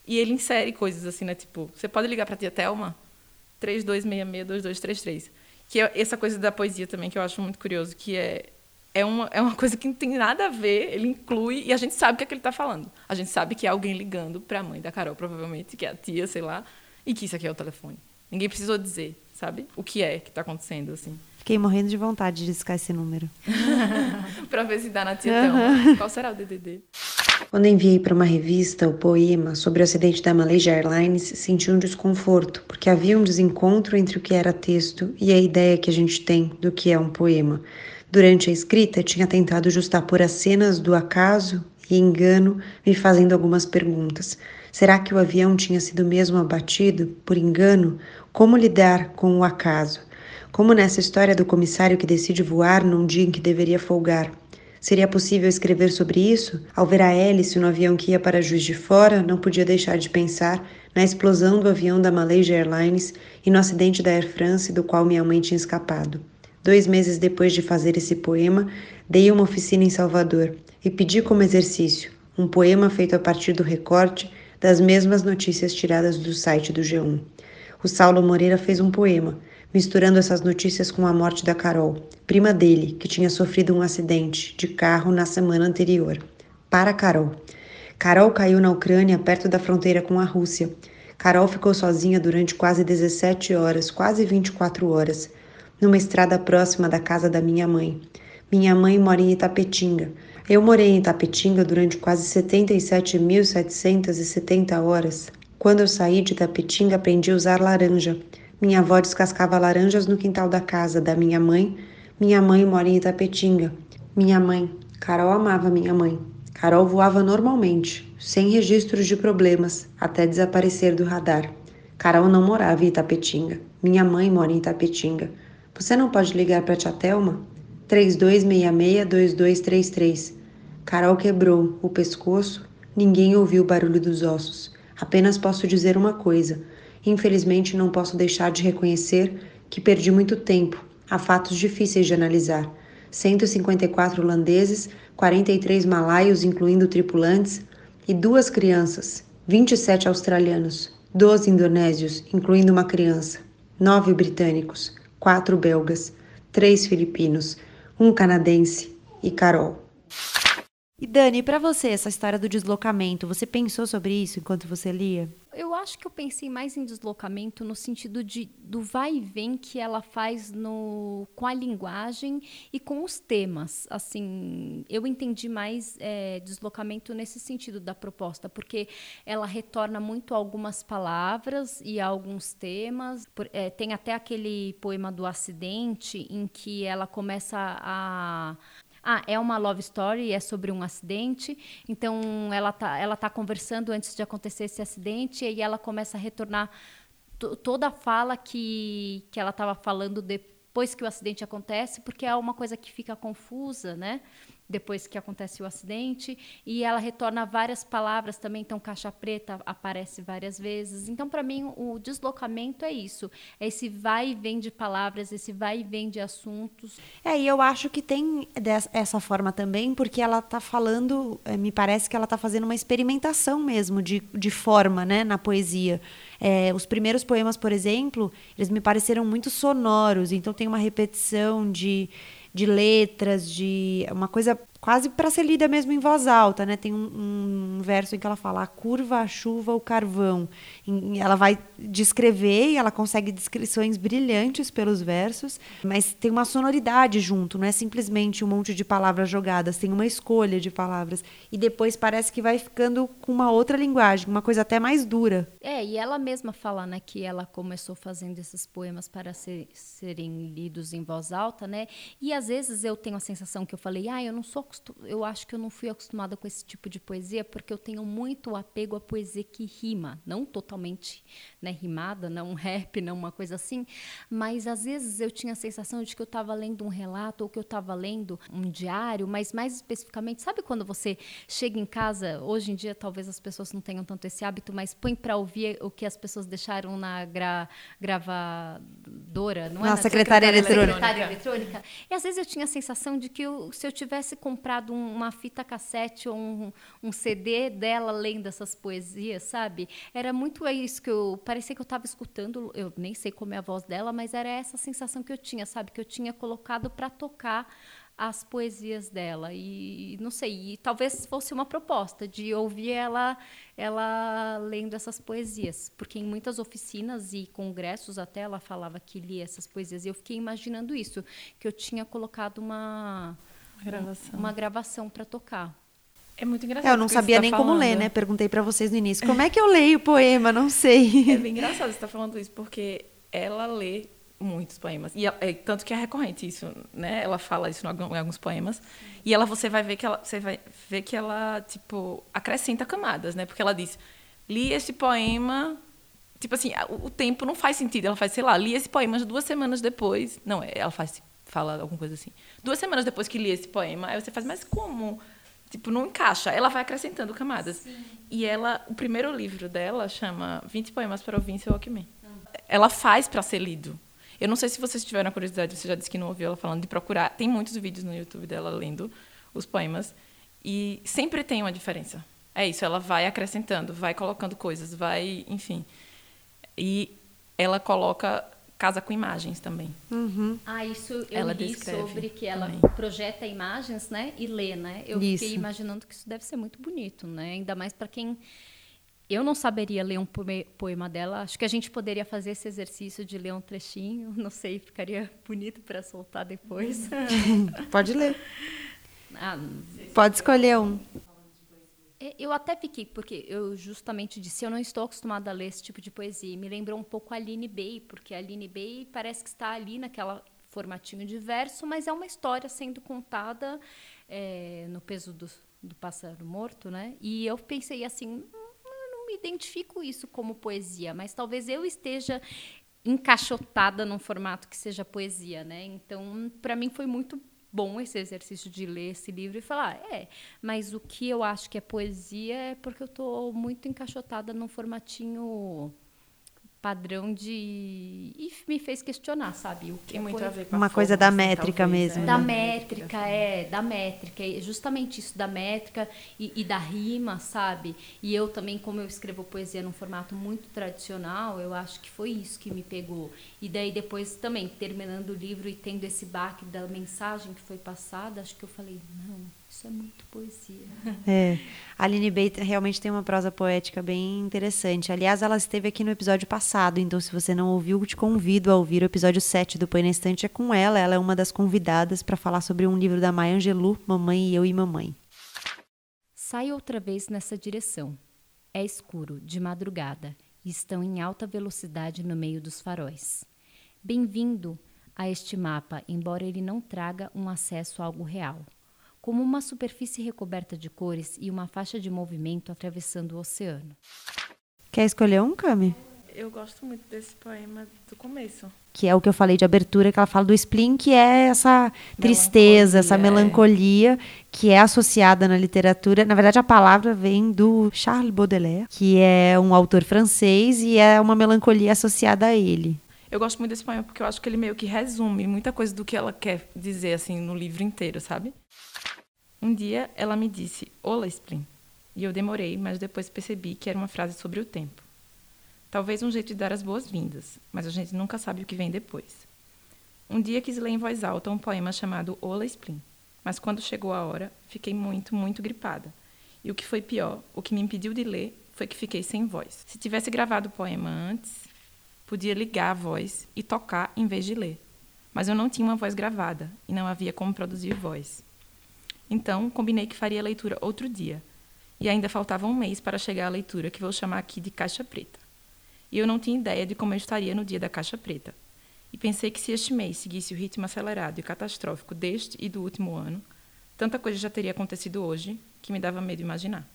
Speaker 4: E ele insere coisas assim, né? Tipo, você pode ligar para a tia Thelma? 3266-2233. Que é essa coisa da poesia também, que eu acho muito curioso, que é, é, uma, é uma coisa que não tem nada a ver, ele inclui, e a gente sabe o que, é que ele está falando. A gente sabe que é alguém ligando para a mãe da Carol, provavelmente, que é a tia, sei lá, e que isso aqui é o telefone. Ninguém precisou dizer, sabe? O que é que está acontecendo, assim.
Speaker 2: Fiquei morrendo de vontade de discar esse número. (laughs)
Speaker 4: para ver se dá na Tietão. Uhum. Qual será o DDD?
Speaker 5: Quando enviei para uma revista o poema sobre o acidente da Malaysia Airlines, senti um desconforto, porque havia um desencontro entre o que era texto e a ideia que a gente tem do que é um poema. Durante a escrita, tinha tentado justapor as cenas do acaso e engano, me fazendo algumas perguntas. Será que o avião tinha sido mesmo abatido por engano? Como lidar com o acaso? Como nessa história do comissário que decide voar num dia em que deveria folgar. Seria possível escrever sobre isso? Ao ver a hélice no avião que ia para Juiz de Fora, não podia deixar de pensar na explosão do avião da Malaysia Airlines e no acidente da Air France do qual minha mãe tinha escapado. Dois meses depois de fazer esse poema, dei uma oficina em Salvador e pedi como exercício um poema feito a partir do recorte das mesmas notícias tiradas do site do G1. O Saulo Moreira fez um poema misturando essas notícias com a morte da Carol, prima dele, que tinha sofrido um acidente de carro na semana anterior. Para Carol. Carol caiu na Ucrânia, perto da fronteira com a Rússia. Carol ficou sozinha durante quase 17 horas, quase 24 horas, numa estrada próxima da casa da minha mãe. Minha mãe mora em Itapetinga. Eu morei em Itapetinga durante quase 77.770 horas. Quando eu saí de Itapetinga, aprendi a usar laranja. Minha avó descascava laranjas no quintal da casa da minha mãe. Minha mãe mora em Itapetinga. Minha mãe. Carol amava minha mãe. Carol voava normalmente, sem registros de problemas, até desaparecer do radar. Carol não morava em Itapetinga. Minha mãe mora em Itapetinga. Você não pode ligar para tia Thelma? 3266-2233. Carol quebrou o pescoço. Ninguém ouviu o barulho dos ossos. Apenas posso dizer uma coisa. Infelizmente, não posso deixar de reconhecer que perdi muito tempo. Há fatos difíceis de analisar. 154 holandeses, 43 malaios, incluindo tripulantes, e duas crianças, 27 australianos, 12 indonésios, incluindo uma criança, 9 britânicos, 4 belgas, 3 filipinos, um canadense e Carol.
Speaker 2: E Dani, para você, essa história do deslocamento, você pensou sobre isso enquanto você lia?
Speaker 3: Eu acho que eu pensei mais em deslocamento no sentido de, do vai e vem que ela faz no, com a linguagem e com os temas. Assim, eu entendi mais é, deslocamento nesse sentido da proposta, porque ela retorna muito a algumas palavras e a alguns temas. Por, é, tem até aquele poema do acidente em que ela começa a ah, é uma love story, é sobre um acidente. Então ela tá, ela tá conversando antes de acontecer esse acidente e ela começa a retornar toda a fala que, que ela estava falando depois que o acidente acontece, porque é uma coisa que fica confusa, né? Depois que acontece o acidente, e ela retorna várias palavras também, então caixa preta aparece várias vezes. Então, para mim, o deslocamento é isso, é esse vai e vem de palavras, esse vai e vem de assuntos.
Speaker 2: É, e eu acho que tem dessa forma também, porque ela está falando, eh, me parece que ela está fazendo uma experimentação mesmo de, de forma, né, na poesia. É, os primeiros poemas, por exemplo, eles me pareceram muito sonoros, então tem uma repetição de de letras, de uma coisa quase para ser lida mesmo em voz alta, né? Tem um, um, verso em que ela fala a curva, a chuva, o carvão. E ela vai descrever e ela consegue descrições brilhantes pelos versos, mas tem uma sonoridade junto, não é simplesmente um monte de palavras jogadas, tem uma escolha de palavras. E depois parece que vai ficando com uma outra linguagem, uma coisa até mais dura.
Speaker 3: É, e ela mesma fala, né, que ela começou fazendo esses poemas para ser, serem lidos em voz alta, né? E às vezes eu tenho a sensação que eu falei, ah, eu não sou eu acho que eu não fui acostumada com esse tipo de poesia porque eu tenho muito apego à poesia que rima, não totalmente né, rimada, não um rap, não uma coisa assim, mas às vezes eu tinha a sensação de que eu estava lendo um relato ou que eu estava lendo um diário, mas mais especificamente, sabe quando você chega em casa, hoje em dia talvez as pessoas não tenham tanto esse hábito, mas põe para ouvir o que as pessoas deixaram na gra, gravadora, não
Speaker 2: é? Na, secretária, secretária eletrônica.
Speaker 3: eletrônica. E às vezes eu tinha a sensação de que eu, se eu tivesse comprado uma fita cassete ou um, um CD dela lendo essas poesias, sabe? Era muito isso que eu parecia que eu estava escutando, eu nem sei como é a voz dela, mas era essa sensação que eu tinha, sabe? Que eu tinha colocado para tocar as poesias dela e não sei, e talvez fosse uma proposta de ouvir ela ela lendo essas poesias, porque em muitas oficinas e congressos até ela falava que lia essas poesias. E eu fiquei imaginando isso, que eu tinha colocado uma
Speaker 4: gravação,
Speaker 3: uma gravação para tocar.
Speaker 4: É muito engraçado.
Speaker 2: É, eu não sabia
Speaker 4: tá
Speaker 2: nem
Speaker 4: falando.
Speaker 2: como ler, né? Perguntei para vocês no início. (laughs) Como é que eu leio poema? Não sei.
Speaker 4: É bem engraçado você estar tá falando isso, porque ela lê muitos poemas. E é, tanto que é recorrente isso, né? Ela fala isso em alguns poemas. E ela você vai ver que ela você vai ver que ela tipo acrescenta camadas, né? Porque ela diz: "Li esse poema, tipo assim, o, o tempo não faz sentido". Ela faz, sei lá, li esse poema duas semanas depois. Não, ela faz fala alguma coisa assim. Duas semanas depois que li esse poema, aí você faz, mas como? Tipo, não encaixa. Ela vai acrescentando camadas. Sim. E ela, o primeiro livro dela chama 20 poemas para ouvir em seu Walkman. Ela faz para ser lido. Eu não sei se vocês tiveram a curiosidade, você já disse que não ouviu ela falando de procurar. Tem muitos vídeos no YouTube dela lendo os poemas e sempre tem uma diferença. É isso, ela vai acrescentando, vai colocando coisas, vai, enfim. E ela coloca casa com imagens também.
Speaker 3: Uhum. Ah, isso eu ela li sobre que ela também. projeta imagens, né, e lê, né? Eu isso. fiquei imaginando que isso deve ser muito bonito, né? Ainda mais para quem eu não saberia ler um poema dela. Acho que a gente poderia fazer esse exercício de ler um trechinho. (laughs) Não sei, ficaria bonito para soltar depois. (laughs)
Speaker 2: Pode ler. Ah, Pode escolher um.
Speaker 3: É, eu até fiquei, porque eu justamente disse, eu não estou acostumada a ler esse tipo de poesia. Me lembrou um pouco a Aline Bay, porque a Aline Bay parece que está ali naquela formatinho de verso, mas é uma história sendo contada é, no peso do, do pássaro morto, né? E eu pensei assim, me identifico isso como poesia, mas talvez eu esteja encaixotada num formato que seja poesia, né? Então, para mim foi muito bom esse exercício de ler esse livro e falar, é, mas o que eu acho que é poesia é porque eu estou muito encaixotada num formatinho padrão de e me fez questionar, sabe? O
Speaker 4: que Tem muito a ver
Speaker 2: com uma coisa da métrica
Speaker 3: talvez,
Speaker 2: mesmo.
Speaker 3: É. Da métrica, é, da métrica, é justamente isso da métrica e, e, da rima, sabe? E eu também, como eu escrevo poesia num formato muito tradicional, eu acho que foi isso que me pegou. E daí depois também terminando o livro e tendo esse baque da mensagem que foi passada, acho que eu falei, não, isso é muito poesia.
Speaker 2: É. A (laughs) Aline Bate realmente tem uma prosa poética bem interessante. Aliás, ela esteve aqui no episódio passado, então se você não ouviu, te convido a ouvir o episódio 7 do Põe na Estante. É com ela, ela é uma das convidadas para falar sobre um livro da Maya Angelou, Mamãe e Eu e Mamãe.
Speaker 3: Sai outra vez nessa direção. É escuro, de madrugada, e estão em alta velocidade no meio dos faróis. Bem-vindo a este mapa, embora ele não traga um acesso a algo real como uma superfície recoberta de cores e uma faixa de movimento atravessando o oceano.
Speaker 2: Quer escolher um, Cami?
Speaker 4: Eu gosto muito desse poema do começo.
Speaker 2: Que é o que eu falei de abertura, que ela fala do spleen, que é essa tristeza, melancolia, essa melancolia, é. que é associada na literatura. Na verdade, a palavra vem do Charles Baudelaire, que é um autor francês e é uma melancolia associada a ele.
Speaker 4: Eu gosto muito desse poema porque eu acho que ele meio que resume muita coisa do que ela quer dizer assim no livro inteiro, sabe? Um dia ela me disse: Olá, Splin. E eu demorei, mas depois percebi que era uma frase sobre o tempo. Talvez um jeito de dar as boas-vindas, mas a gente nunca sabe o que vem depois. Um dia quis ler em voz alta um poema chamado Olá, Splin, mas quando chegou a hora, fiquei muito, muito gripada. E o que foi pior, o que me impediu de ler, foi que fiquei sem voz. Se tivesse gravado o poema antes, podia ligar a voz e tocar em vez de ler. Mas eu não tinha uma voz gravada e não havia como produzir voz. Então, combinei que faria a leitura outro dia. E ainda faltava um mês para chegar à leitura, que vou chamar aqui de Caixa Preta. E eu não tinha ideia de como eu estaria no dia da Caixa Preta. E pensei que se este mês seguisse o ritmo acelerado e catastrófico deste e do último ano, tanta coisa já teria acontecido hoje que me dava medo imaginar.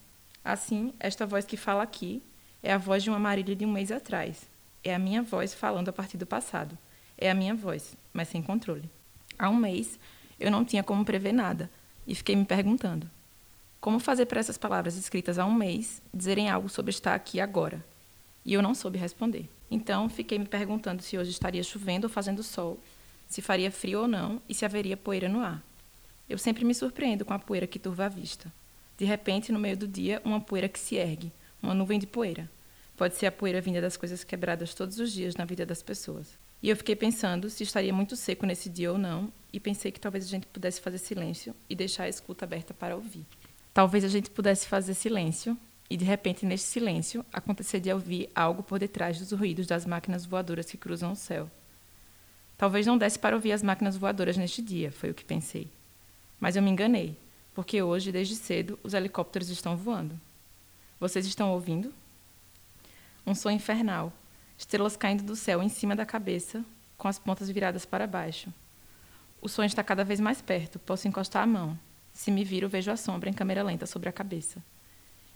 Speaker 4: Assim, esta voz que fala aqui é a voz de uma Marília de um mês atrás. É a minha voz falando a partir do passado. É a minha voz, mas sem controle. Há um mês, eu não tinha como prever nada, e fiquei me perguntando: como fazer para essas palavras escritas há um mês dizerem algo sobre estar aqui agora? E eu não soube responder. Então, fiquei me perguntando se hoje estaria chovendo ou fazendo sol, se faria frio ou não e se haveria poeira no ar. Eu sempre me surpreendo com a poeira que turva a vista. De repente, no meio do dia, uma poeira que se ergue, uma nuvem de poeira. Pode ser a poeira vinda das coisas quebradas todos os dias na vida das pessoas. E eu fiquei pensando se estaria muito seco nesse dia ou não, e pensei que talvez a gente pudesse fazer silêncio e deixar a escuta aberta para ouvir. Talvez a gente pudesse fazer silêncio e, de repente, neste silêncio, acontecer de ouvir algo por detrás dos ruídos das máquinas voadoras que cruzam o céu. Talvez não desse para ouvir as máquinas voadoras neste dia, foi o que pensei. Mas eu me enganei, porque hoje, desde cedo, os helicópteros estão voando. Vocês estão ouvindo? Um som infernal, estrelas caindo do céu em cima da cabeça, com as pontas viradas para baixo. O som está cada vez mais perto, posso encostar a mão. Se me viro, vejo a sombra em câmera lenta sobre a cabeça.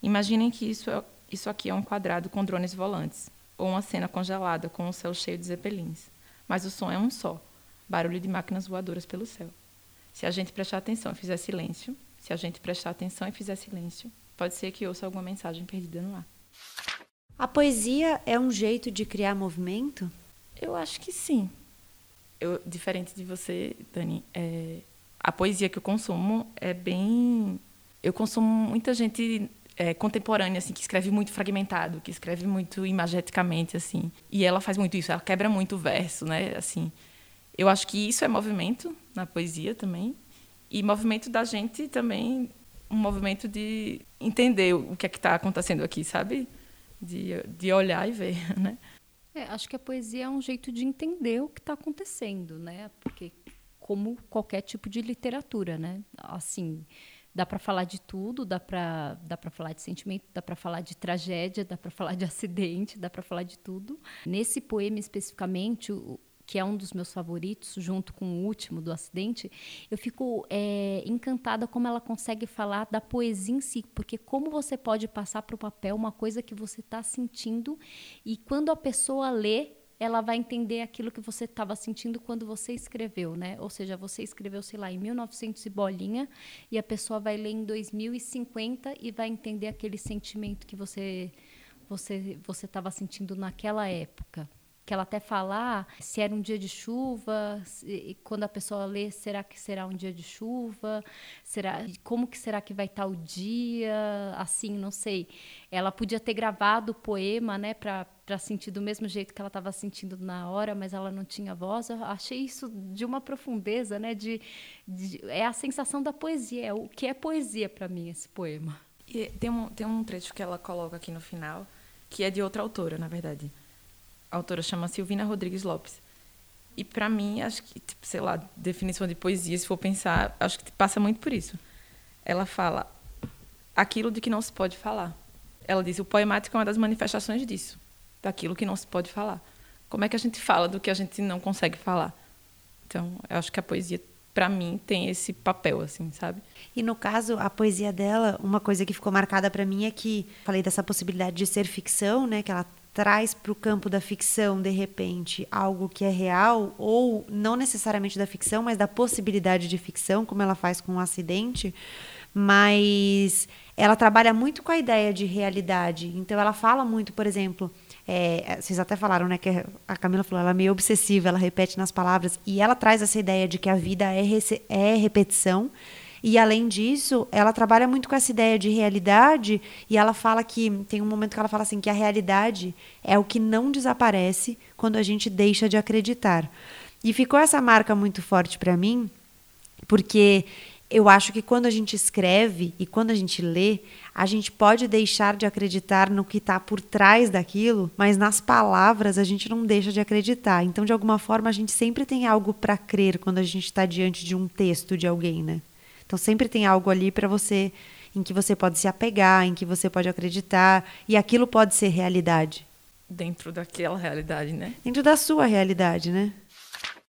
Speaker 4: Imaginem que isso, é, isso aqui é um quadrado com drones volantes, ou uma cena congelada com o céu cheio de zeppelins. Mas o som é um só, barulho de máquinas voadoras pelo céu. Se a gente prestar atenção e fizer silêncio, se a gente prestar atenção e fizer silêncio, pode ser que ouça alguma mensagem perdida no ar.
Speaker 2: A poesia é um jeito de criar movimento?
Speaker 4: Eu acho que sim. Eu, diferente de você, Dani, é, a poesia que eu consumo é bem. Eu consumo muita gente é, contemporânea, assim, que escreve muito fragmentado, que escreve muito imageticamente, assim. E ela faz muito isso, ela quebra muito o verso, né? Assim, eu acho que isso é movimento na poesia também. E movimento da gente também, um movimento de entender o que é que está acontecendo aqui, sabe? De, de olhar e ver, (laughs) né?
Speaker 3: É, acho que a poesia é um jeito de entender o que está acontecendo, né? Porque como qualquer tipo de literatura, né? Assim, dá para falar de tudo, dá para dá para falar de sentimento, dá para falar de tragédia, dá para (laughs) falar de acidente, dá para falar de tudo. Nesse poema especificamente, o, que é um dos meus favoritos, junto com o último do acidente, eu fico é, encantada como ela consegue falar da poesia em si, porque como você pode passar para o papel uma coisa que você está sentindo e quando a pessoa lê ela vai entender aquilo que você estava sentindo quando você escreveu, né? Ou seja, você escreveu, sei lá, em 1900 e bolinha, e a pessoa vai ler em 2050 e vai entender aquele sentimento que você você você estava sentindo naquela época que ela até falar ah, se era um dia de chuva, se, quando a pessoa lê, será que será um dia de chuva? Será como que será que vai estar o dia? Assim, não sei. Ela podia ter gravado o poema, né, para para sentir do mesmo jeito que ela estava sentindo na hora, mas ela não tinha voz. Eu achei isso de uma profundeza, né, de, de é a sensação da poesia, é o que é poesia para mim esse poema.
Speaker 4: E tem um tem um trecho que ela coloca aqui no final, que é de outra autora, na verdade autora chama Silvina Rodrigues Lopes. E para mim, acho que, tipo, sei lá, definição de poesia, se for pensar, acho que passa muito por isso. Ela fala aquilo de que não se pode falar. Ela diz: o poemático é uma das manifestações disso, daquilo que não se pode falar. Como é que a gente fala do que a gente não consegue falar? Então, eu acho que a poesia, para mim, tem esse papel, assim, sabe?
Speaker 2: E no caso, a poesia dela, uma coisa que ficou marcada para mim é que falei dessa possibilidade de ser ficção, né? Que ela traz para o campo da ficção, de repente, algo que é real, ou não necessariamente da ficção, mas da possibilidade de ficção, como ela faz com o um acidente, mas ela trabalha muito com a ideia de realidade. Então, ela fala muito, por exemplo, é, vocês até falaram, né, que a Camila falou, ela é meio obsessiva, ela repete nas palavras, e ela traz essa ideia de que a vida é, é repetição, e além disso, ela trabalha muito com essa ideia de realidade e ela fala que tem um momento que ela fala assim que a realidade é o que não desaparece quando a gente deixa de acreditar. E ficou essa marca muito forte para mim, porque eu acho que quando a gente escreve e quando a gente lê, a gente pode deixar de acreditar no que está por trás daquilo, mas nas palavras a gente não deixa de acreditar. Então, de alguma forma, a gente sempre tem algo para crer quando a gente está diante de um texto de alguém, né? Então sempre tem algo ali para você em que você pode se apegar, em que você pode acreditar e aquilo pode ser realidade.
Speaker 4: Dentro daquela realidade, né?
Speaker 2: Dentro da sua realidade, né?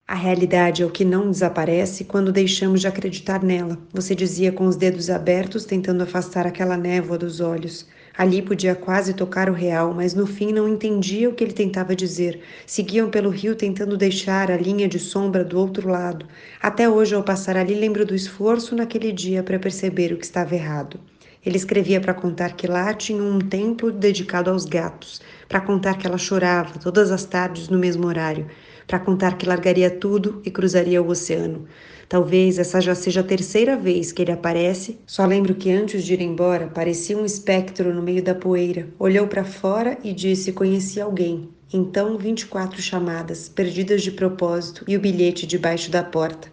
Speaker 5: A realidade é o que não desaparece quando deixamos de acreditar nela. Você dizia com os dedos abertos, tentando afastar aquela névoa dos olhos. Ali podia quase tocar o real, mas no fim não entendia o que ele tentava dizer. Seguiam pelo rio tentando deixar a linha de sombra do outro lado. Até hoje, ao passar ali, lembro do esforço naquele dia para perceber o que estava errado. Ele escrevia para contar que lá tinha um templo dedicado aos gatos, para contar que ela chorava todas as tardes no mesmo horário, para contar que largaria tudo e cruzaria o oceano. Talvez essa já seja a terceira vez que ele aparece. Só lembro que antes de ir embora, parecia um espectro no meio da poeira. Olhou para fora e disse: Conheci alguém. Então, 24 chamadas, perdidas de propósito, e o bilhete debaixo da porta.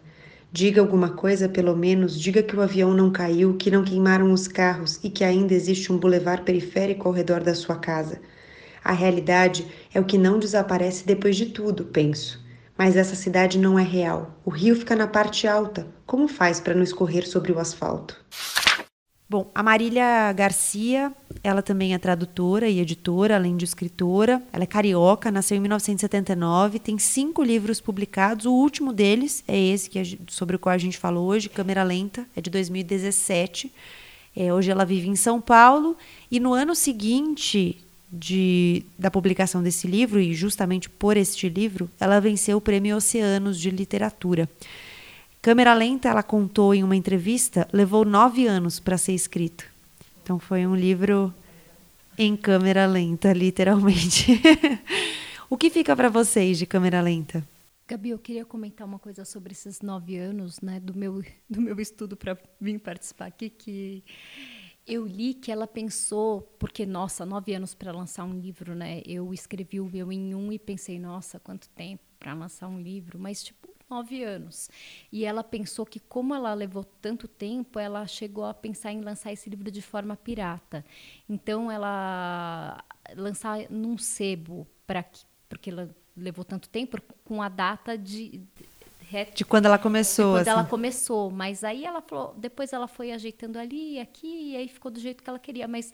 Speaker 5: Diga alguma coisa, pelo menos, diga que o avião não caiu, que não queimaram os carros e que ainda existe um bulevar periférico ao redor da sua casa. A realidade é o que não desaparece depois de tudo, penso. Mas essa cidade não é real. O rio fica na parte alta. Como faz para não escorrer sobre o asfalto?
Speaker 2: Bom, a Marília Garcia, ela também é tradutora e editora, além de escritora. Ela é carioca, nasceu em 1979, tem cinco livros publicados. O último deles é esse que sobre o qual a gente falou hoje, Câmera Lenta, é de 2017. É, hoje ela vive em São Paulo e no ano seguinte de, da publicação desse livro, e justamente por este livro, ela venceu o Prêmio Oceanos de Literatura. Câmera Lenta, ela contou em uma entrevista, levou nove anos para ser escrito. Então foi um livro em câmera lenta, literalmente. (laughs) o que fica para vocês de câmera lenta?
Speaker 3: Gabi, eu queria comentar uma coisa sobre esses nove anos, né, do meu do meu estudo para vir participar aqui, que eu li que ela pensou, porque nossa, nove anos para lançar um livro, né? Eu escrevi o meu em um e pensei, nossa, quanto tempo para lançar um livro, mas tipo nove anos. E ela pensou que, como ela levou tanto tempo, ela chegou a pensar em lançar esse livro de forma pirata. Então, ela lançar num sebo, para porque ela levou tanto tempo, com a data de,
Speaker 2: de quando ela começou.
Speaker 3: De quando
Speaker 2: assim.
Speaker 3: ela começou. Mas aí ela falou, depois ela foi ajeitando ali aqui, e aí ficou do jeito que ela queria. Mas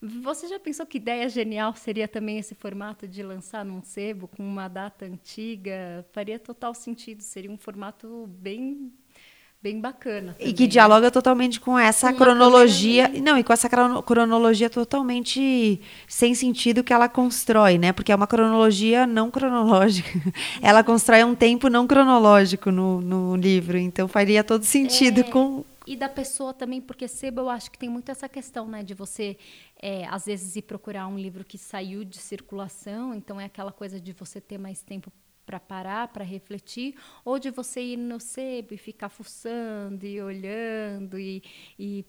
Speaker 3: você já pensou que ideia genial seria também esse formato de lançar num sebo com uma data antiga? Faria total sentido, seria um formato bem bem bacana. Também,
Speaker 2: e que dialoga totalmente com essa com cronologia. Não, e com essa cronologia totalmente sem sentido que ela constrói, né? Porque é uma cronologia não cronológica. (laughs) Ela constrói um tempo não cronológico no, no livro. Então faria todo sentido
Speaker 3: é...
Speaker 2: com.
Speaker 3: E da pessoa também, porque sebo eu acho que tem muito essa questão, né? De você, é, às vezes, ir procurar um livro que saiu de circulação. Então, é aquela coisa de você ter mais tempo para parar, para refletir, ou de você ir no sebo e ficar fuçando e olhando e, e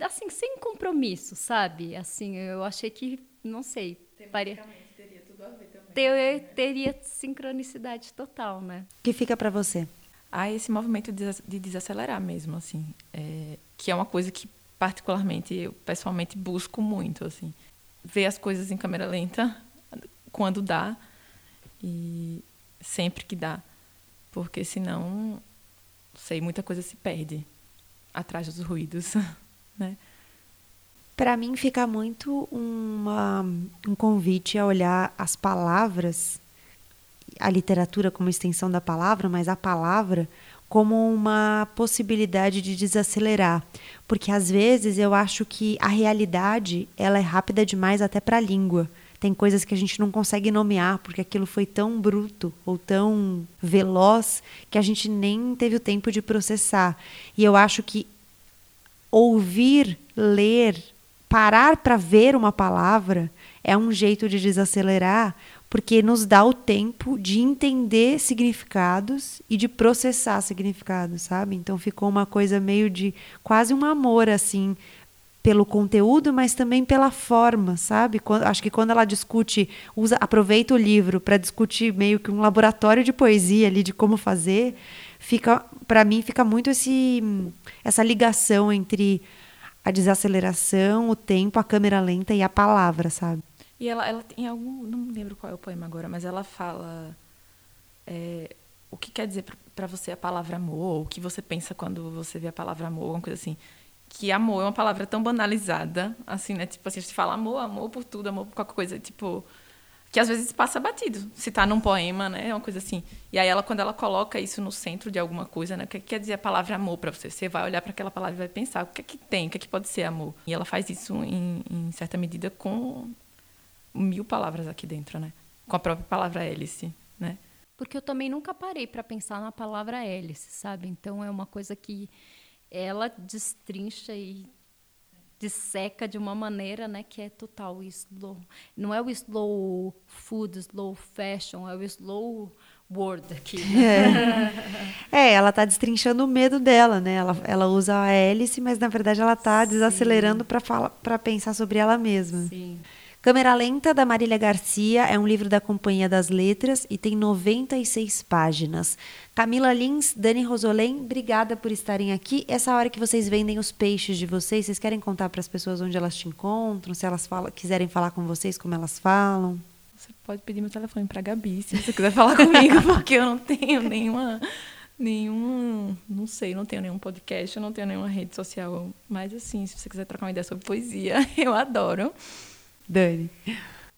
Speaker 3: assim sem compromisso, sabe? Assim, eu achei que não sei,
Speaker 4: paria teria tudo a ver também.
Speaker 3: Ter, teria sincronicidade total, né?
Speaker 2: O que fica para você?
Speaker 4: Ah, esse movimento de desacelerar mesmo, assim, é, que é uma coisa que particularmente eu pessoalmente busco muito, assim, ver as coisas em câmera lenta quando dá e sempre que dá, porque senão, sei, muita coisa se perde atrás dos ruídos, (laughs) né?
Speaker 2: Para mim fica muito uma, um convite a olhar as palavras, a literatura como extensão da palavra, mas a palavra como uma possibilidade de desacelerar, porque às vezes eu acho que a realidade ela é rápida demais até para a língua. Tem coisas que a gente não consegue nomear porque aquilo foi tão bruto ou tão veloz que a gente nem teve o tempo de processar. E eu acho que ouvir, ler, parar para ver uma palavra é um jeito de desacelerar, porque nos dá o tempo de entender significados e de processar significados, sabe? Então ficou uma coisa meio de quase um amor assim pelo conteúdo, mas também pela forma, sabe? Quando, acho que quando ela discute, usa, aproveita o livro para discutir meio que um laboratório de poesia ali de como fazer, fica, para mim fica muito esse essa ligação entre a desaceleração, o tempo, a câmera lenta e a palavra, sabe?
Speaker 4: E ela, ela tem algum, não lembro qual é o poema agora, mas ela fala é, o que quer dizer para você a palavra amor, o que você pensa quando você vê a palavra amor, alguma coisa assim que amor é uma palavra tão banalizada, assim, né? Tipo assim, a gente fala amor, amor por tudo, amor por qualquer coisa, tipo, que às vezes passa batido. Se tá num poema, né? É uma coisa assim. E aí ela quando ela coloca isso no centro de alguma coisa, né? O que, que quer dizer a palavra amor para você? Você vai olhar para aquela palavra e vai pensar, o que é que tem? O que é que pode ser amor? E ela faz isso em, em certa medida com mil palavras aqui dentro, né? Com a própria palavra hélice, né?
Speaker 3: Porque eu também nunca parei para pensar na palavra hélice, sabe? Então é uma coisa que ela destrincha e disseca de uma maneira, né, que é total slow. Não é o slow food, slow fashion, é o slow word aqui.
Speaker 2: Né? É. (laughs) é. ela está destrinchando o medo dela, né? Ela, ela usa a hélice, mas na verdade ela está desacelerando para para pensar sobre ela mesma.
Speaker 3: Sim.
Speaker 2: Câmera Lenta, da Marília Garcia, é um livro da Companhia das Letras e tem 96 páginas. Camila Lins, Dani Rosolém, obrigada por estarem aqui. Essa hora que vocês vendem os peixes de vocês, vocês querem contar para as pessoas onde elas te encontram? Se elas falam, quiserem falar com vocês, como elas falam?
Speaker 4: Você pode pedir meu telefone para Gabi, se você quiser falar comigo, (laughs) porque eu não tenho nenhuma nenhum, não sei, não tenho nenhum podcast, eu não tenho nenhuma rede social, mas assim, se você quiser trocar uma ideia sobre poesia, (laughs) eu adoro.
Speaker 2: Dani.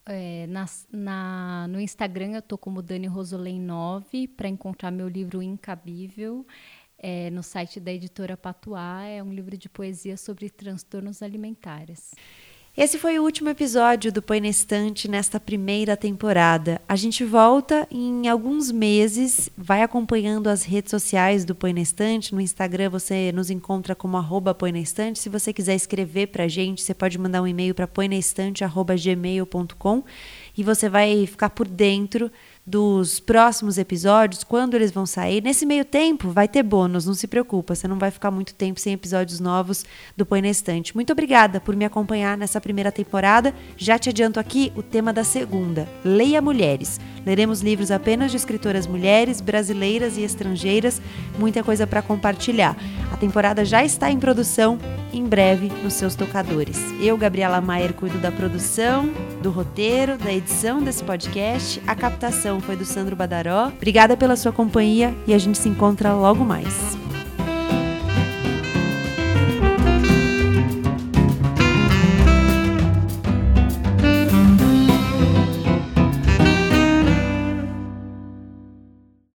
Speaker 3: É, na, na, no Instagram eu tô como Dani Rosolém 9 para encontrar meu livro Incabível. É, no site da editora Patuá é um livro de poesia sobre transtornos alimentares.
Speaker 2: Esse foi o último episódio do Põe na Estante nesta primeira temporada. A gente volta em alguns meses, vai acompanhando as redes sociais do Põe na Estante. No Instagram você nos encontra como arroba Põe na Estante. Se você quiser escrever para a gente, você pode mandar um e-mail para põenaestante.gmail.com e você vai ficar por dentro dos próximos episódios, quando eles vão sair. Nesse meio tempo, vai ter bônus, não se preocupa, você não vai ficar muito tempo sem episódios novos do Põe na Estante. Muito obrigada por me acompanhar nessa primeira temporada. Já te adianto aqui o tema da segunda: Leia Mulheres. Leremos livros apenas de escritoras mulheres, brasileiras e estrangeiras, muita coisa para compartilhar. A temporada já está em produção, em breve nos seus tocadores. Eu, Gabriela Maier, cuido da produção, do roteiro, da edição desse podcast, a captação foi do Sandro Badaró. Obrigada pela sua companhia e a gente se encontra logo mais.